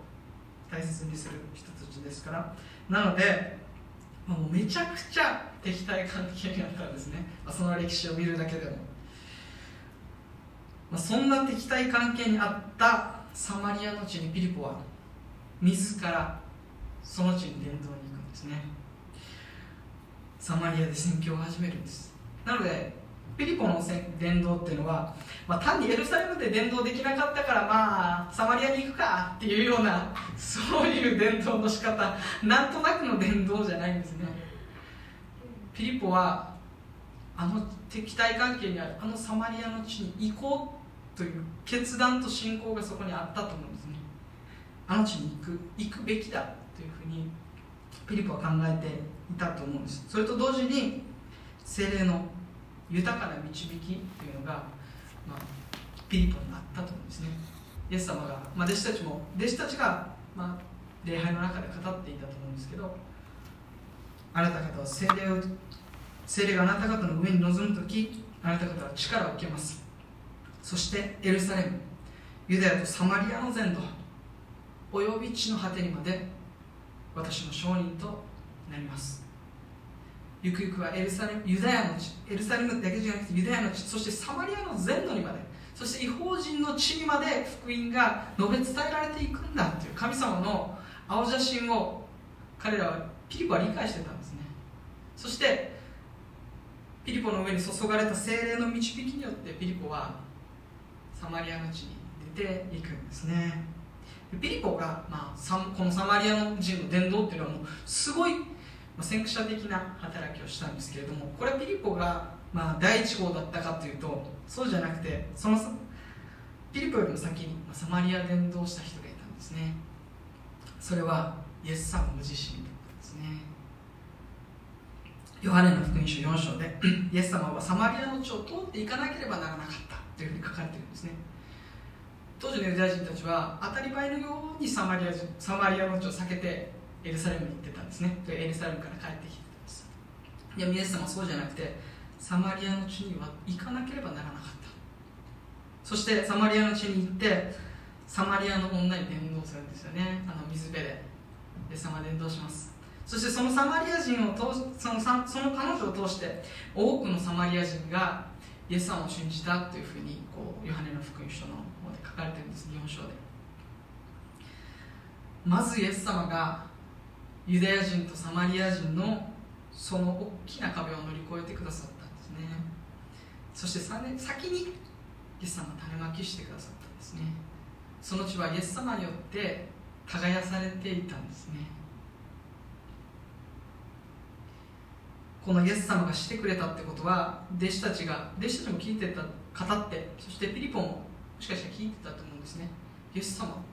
大切にする人たちですから。なのでもうめちゃくちゃ敵対関係にあったんですね、まあ、その歴史を見るだけでも、まあ、そんな敵対関係にあったサマリアの地にピリポは自らその地に伝道に行くんですね。サマリアで宣教を始めるんです。なのでピリポの伝道っていうのは、まあ、単にエルサレムで伝道できなかったからまあサマリアに行くかっていうようなそういう伝道の仕方。なんとなくの伝道じゃないんですね。ピリポはあの敵対関係にあるあのサマリアの地に行こうという決断と信仰がそこにあったと思うんですね。あの地に行く行くべきだというふうにピリポは考えていたと思うんです。それと同時に精霊の豊かな導きというのが、まあ、ピリポにあったと思うんですね。イエス様が、まあ、弟子たちも弟子たちが、まあ、礼拝の中で語っていたと思うんですけどあなた方は精霊を精霊があなた方の上に臨む時あなた方は力を受けます。そしてエルサレムユダヤとサマリアの全土および地の果てにまで私の証人となります。ゆくゆくはエルサレムユダヤの地エルサレムだけじゃなくてユダヤの地そしてサマリアの全土にまでそして違法人の地にまで福音が述べ伝えられていくんだという神様の青写真を彼らはピリポは理解してたそしてピリポの上に注がれた精霊の導きによってピリポはサマリアの地に出ていくんですね。ピリポが、まあ、このサマリアの人の伝道っていうのはもうすごいまあ、先駆者的な働きをしたんですけれどもこれはピリポが、まあ、第一号だったかというとそうじゃなくてそのピリポよりも先に、サマリア伝道した人がいたんですね。それはイエス様ご自身だったんですね。ヨハネの福音書4章で イエス様はサマリアの地を通っていかなければならなかったというふうに書かれているんですね。当時のユダヤ人たちは当たり前のようにサマリアサマリアの地を避けてエルサレムに行ってたんですね。エルサレムから帰ってきてたんです。いやイエス様はそうじゃなくてサマリアの地には行かなければならなかった。そしてサマリアの地に行ってサマリアの女に伝道するんですよね。あの水辺で。イエス様伝道します。そしてそのサマリア人を通そのその彼女を通して多くのサマリア人がイエス様を信じたというふうにこうヨハネの福音書の方で書かれてるんです4章で。まずイエス様がユダヤ人とサマリア人のその大きな壁を乗り越えてくださったんですね。そして先にイエス様種まきしてくださったんですね。その地はイエス様によって耕されていたんですね。このイエス様がしてくれたってことは弟子たちが弟子たちも聞いてた語ってそしてピリポももしかしたら聞いてたと思うんですね。イエス様。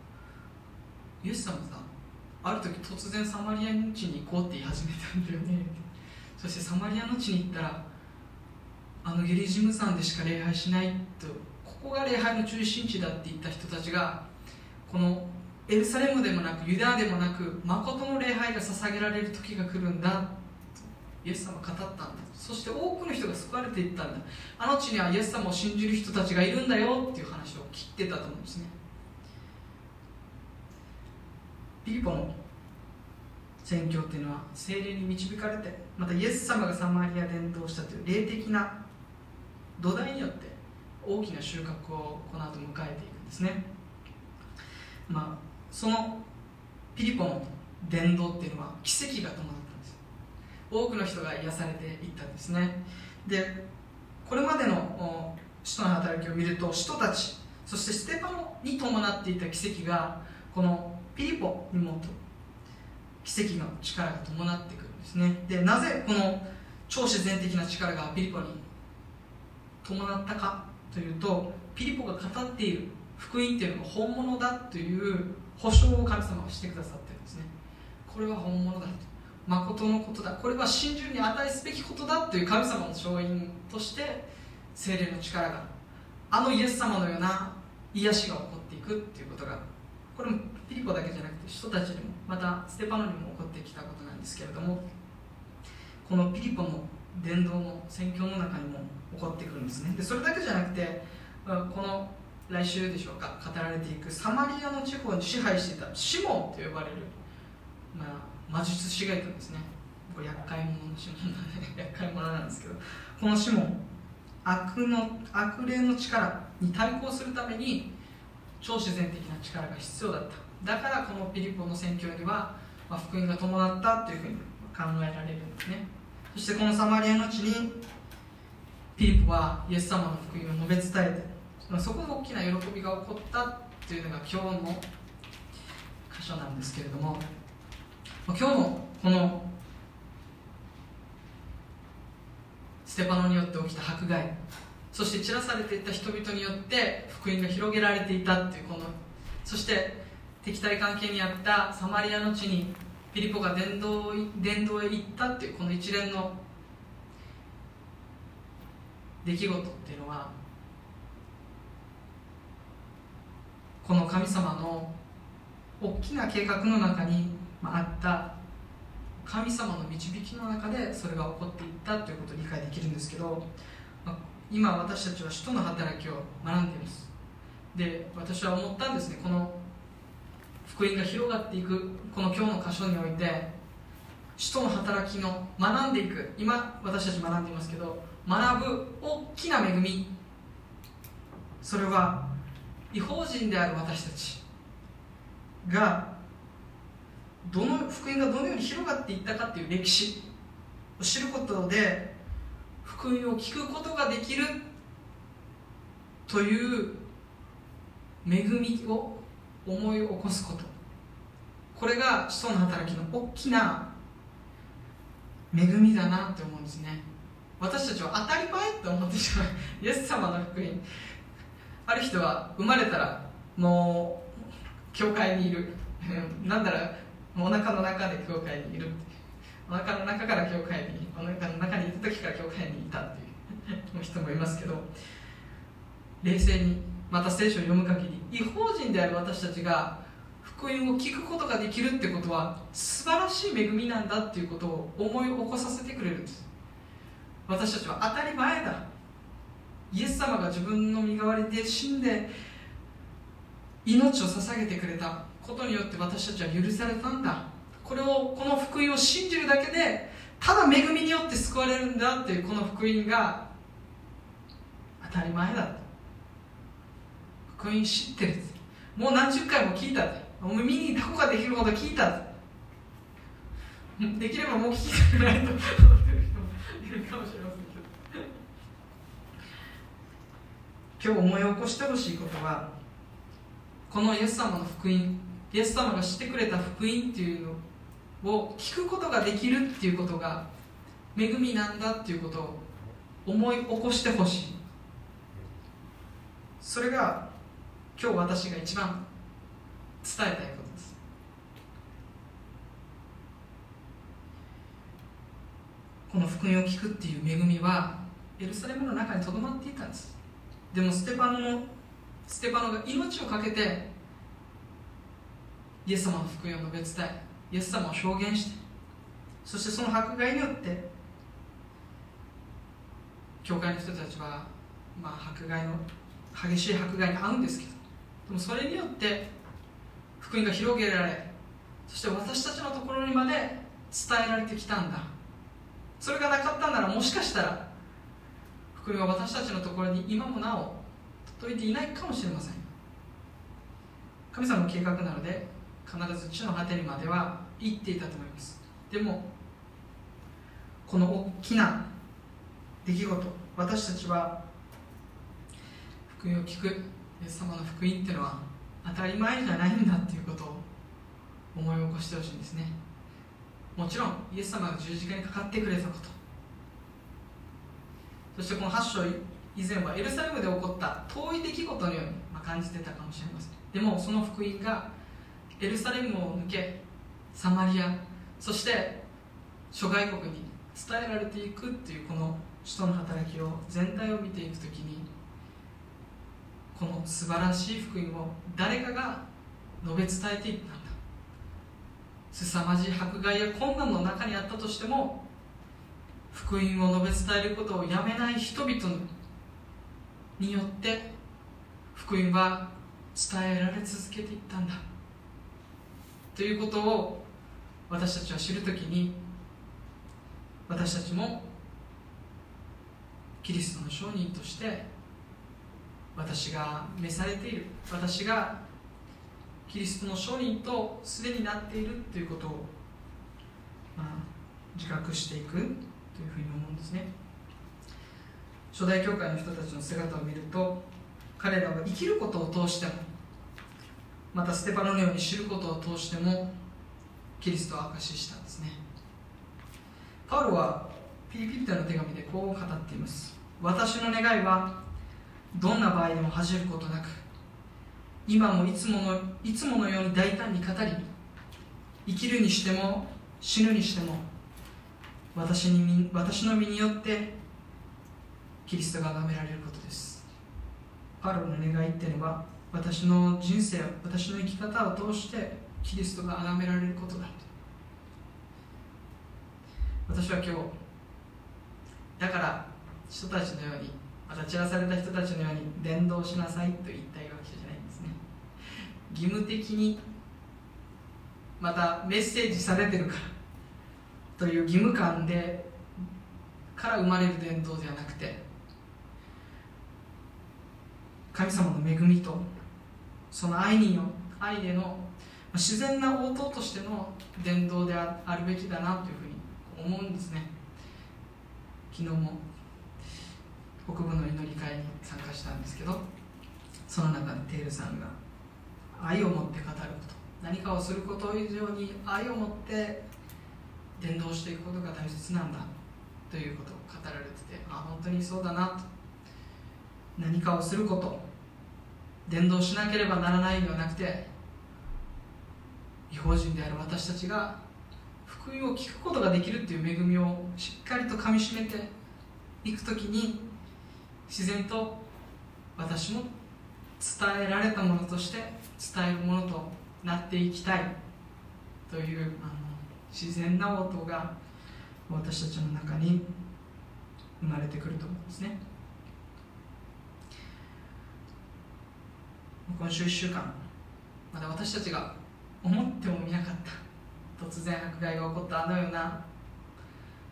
イエス様さある時突然サマリアの地に行こうって言い始めたんだよね。そしてサマリアの地に行ったらあのゲリジム山でしか礼拝しないとここが礼拝の中心地だって言った人たちがこのエルサレムでもなくユダヤでもなく誠の礼拝が捧げられる時が来るんだイエス様語ったんだ。そして多くの人が救われていったんだ。あの地にはイエス様を信じる人たちがいるんだよっていう話を切ってたと思うんですね。ピリポの宣教っていうのは精霊に導かれてまたイエス様がサマリア伝道したという霊的な土台によって大きな収穫をこの後迎えていくんですね。まあそのピリポの伝道っていうのは奇跡が伴ったんです多くの人が癒されていったんですね。でこれまでの使徒の働きを見ると使徒たちそしてステパノに伴っていた奇跡がこのピリポにもと奇跡の力が伴ってくるんですね。でなぜこの超自然的な力がピリポに伴ったかというとピリポが語っている福音っていうのが本物だという保証を神様はしてくださってるんですね。これは本物だと。誠のことだ。これは真珠に値すべきことだという神様の勝因として精霊の力があのイエス様のような癒しが起こっていくっていうことがこれもピリポだけじゃなくて人たちにもまたステパノにも起こってきたことなんですけれどもこのピリポの伝道の宣教の中にも起こってくるんですね。でそれだけじゃなくてこの来週でしょうか語られていくサマリアの地方に支配していたシモンと呼ばれる、まあ、魔術師がいたんですね。これ厄介者のシモンなんで厄介者なんですけど。このシモン悪の悪霊の力に対抗するために超自然的な力が必要だった。だからこのピリポの宣教には、まあ、福音が伴ったというふうに考えられるんですね。そしてこのサマリアの地にピリポはイエス様の福音を述べ伝えてそこで大きな喜びが起こったというのが今日の箇所なんですけれども今日のこのステパノによって起きた迫害そして散らされていった人々によって福音が広げられていたっていうこのそして敵対関係にあったサマリアの地にピリポが伝道伝道へ行ったっていうこの一連の出来事っていうのはこの神様の大きな計画の中にあった神様の導きの中でそれが起こっていったということを理解できるんですけど今私たちは使徒の働きを学んでいます。で私は思ったんですね。この福音が広がっていくこの今日の箇所において使徒の働きの学んでいく。今私たち学んでいますけど学ぶ大きな恵み。それは違法人である私たちがどの福音がどのように広がっていったかっていう歴史を知ることで福音を聞くことができるという恵みを思い起こすこと。これが使徒の働きの大きな恵みだなって思うんですね。私たちは当たり前って思ってしまう。イエス様の福音。ある人は生まれたらもう教会にいる。なんだらお腹の中で教会にいるお腹の中から教会にお腹の中にいた時から教会にいたっていう。人もいますけど冷静にまた聖書を読む限り違法人である私たちが福音を聞くことができるってことは素晴らしい恵みなんだっていうことを思い起こさせてくれるんです。私たちは当たり前だ。イエス様が自分の身代わりで死んで命を捧げてくれた。ことによって私たちは許されたんだ。これをこの福音を信じるだけでただ恵みによって救われるんだっていうこの福音が当たり前だと。福音知ってるもう何十回も聞いたお耳にタコができるほど聞いたできればもう聞きたくないと思ってる人もいるかもしれませんけど。今日思い起こしてほしいことはこのイエス様の福音イエス様がしてくれた福音っていうのを聞くことができるっていうことが恵みなんだっていうことを思い起こしてほしい。それが今日私が一番伝えたいことです。この福音を聞くっていう恵みはエルサレムの中にとどまっていたんです。でもステパノのステパノが命を懸けてイエス様の福音を述べ伝えイエス様を証言してそしてその迫害によって教会の人たちは、まあ、迫害の激しい迫害に遭うんですけどでもそれによって福音が広げられそして私たちのところにまで伝えられてきたんだ。それがなかったならもしかしたら福音は私たちのところに今もなお届いていないかもしれません。神様の計画なので必ず地の果てにまでは行っていたと思います。でもこの大きな出来事私たちは福音を聞くイエス様の福音っていうのは当たり前じゃないんだっていうことを思い起こしてほしいんですね。もちろんイエス様が十字架にかかってくれたこと。そしてこの8章以前はエルサレムで起こった遠い出来事のように感じてたかもしれません。でもその福音がエルサレムを抜けサマリアそして諸外国に伝えられていくっていうこの使徒の働きを全体を見ていくときにこの素晴らしい福音を誰かが述べ伝えていったんだ。凄まじい迫害や困難の中にあったとしても福音を述べ伝えることをやめない人々によって福音は伝えられ続けていったんだ。ということを私たちは知るときに私たちもキリストの証人として私が召されている私がキリストの証人とすでになっているということを、まあ、自覚していくというふうに思うんですね。初代教会の人たちの姿を見ると彼らは生きることを通してもまたステパノのように知ることを通してもキリストを証ししたんですね。パウロはピリピリタの手紙でこう語っています。私の願いはどんな場合でも恥じることなく今もいつものいつものように大胆に語り生きるにしても死ぬにしても私に私の身によってキリストが崇められることです。パウロの願いっていうのは私の人生私の生き方を通してキリストが崇められることだ。私は今日だから人たちのようにまた散らされた人たちのように伝道しなさいと言いたわけじゃないんですね。義務的にまたメッセージされてるからという義務感でから生まれる伝道ではなくて神様の恵みとその愛によ愛での自然な応答としての伝道であるべきだなというふうに思うんですね。昨日も北部の祈り会に参加したんですけどその中でテールさんが愛を持って語ること何かをすること以上に愛を持って伝道していくことが大切なんだということを語られててあ本当にそうだなと。何かをすること伝道しなければならないんではなくて違法人である私たちが福音を聞くことができるっていう恵みをしっかりとかみしめていくときに自然と私も伝えられたものとして伝えるものとなっていきたいというあの自然な応答が私たちの中に生まれてくると思うんですね。今週1週間。まだ私たちが思ってもみなかった。突然迫害が起こったあのような、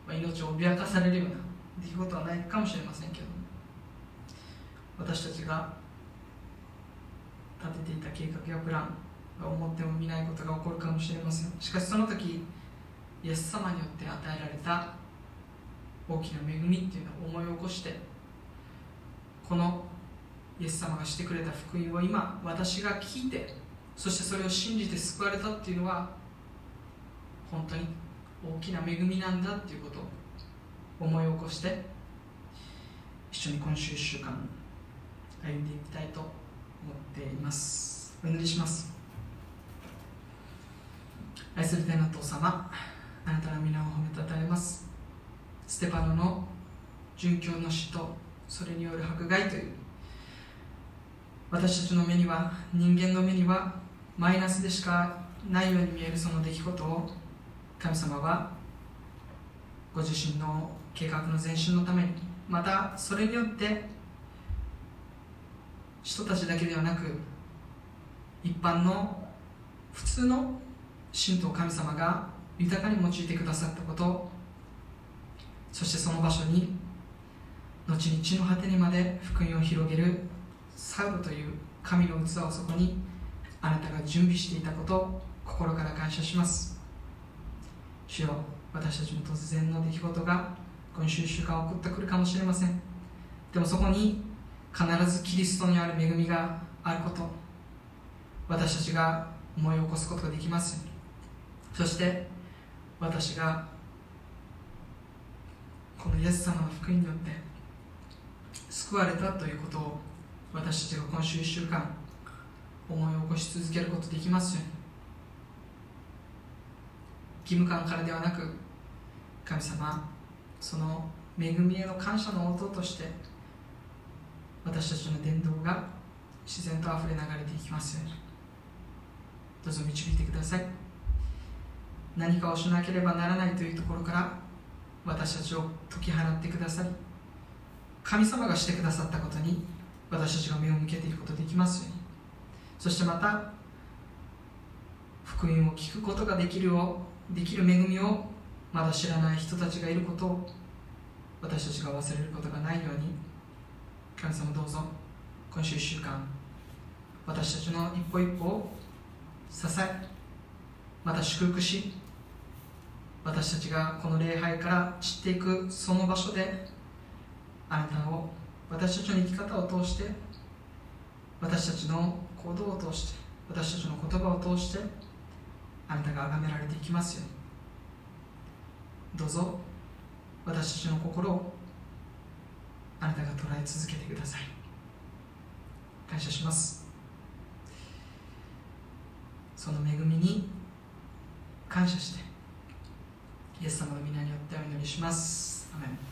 ま、命を脅かされるような出来事はないかもしれませんけど私たちが立てていた計画やプランが思ってもみないことが起こるかもしれません。しかしその時イエス様によって与えられた大きな恵みっていうのを思い起こしてこのイエス様がしてくれた福音を今私が聞いてそしてそれを信じて救われたっていうのは本当に大きな恵みなんだっていうことを思い起こして一緒に今週1週間歩んでいきたいと思っています。お祈りします。愛する天の父様あなたの皆を褒めたたえます。ステパノの殉教の死とそれによる迫害という私たちの目には人間の目にはマイナスでしかないように見えるその出来事を神様はご自身の計画の前進のためにまたそれによって人たちだけではなく一般の普通の神道神様が豊かに用いてくださったことそしてその場所に後に地の果てにまで福音を広げるサウルという神の器をそこにあなたが準備していたことを心から感謝します。主よ私たちも突然の出来事が今週1週間起こってくるかもしれません。でもそこに必ずキリストにある恵みがあること私たちが思い起こすことができますそして私がこのイエス様の福音によって救われたということを私たちが今週1週間思い起こし続けることできますように。義務感からではなく神様その恵みへの感謝の音として私たちの伝道が自然とあふれ流れていきますように。どうぞ導いてください。何かをしなければならないというところから私たちを解き放ってください神様がしてくださったことに私たちが目を向けていくことができますように。そしてまた福音を聞くことができるをできる恵みをまだ知らない人たちがいることを私たちが忘れることがないように。神様どうぞ今週1週間私たちの一歩一歩を支えまた祝福し私たちがこの礼拝から散っていくその場所であなたを私たちの生き方を通して私たちの行動を通して私たちの言葉を通してあなたが崇められていきますように。どうぞ私たちの心をあなたが捉え続けてください。感謝します。その恵みに感謝してイエス様の皆によってお祈りします。アメン。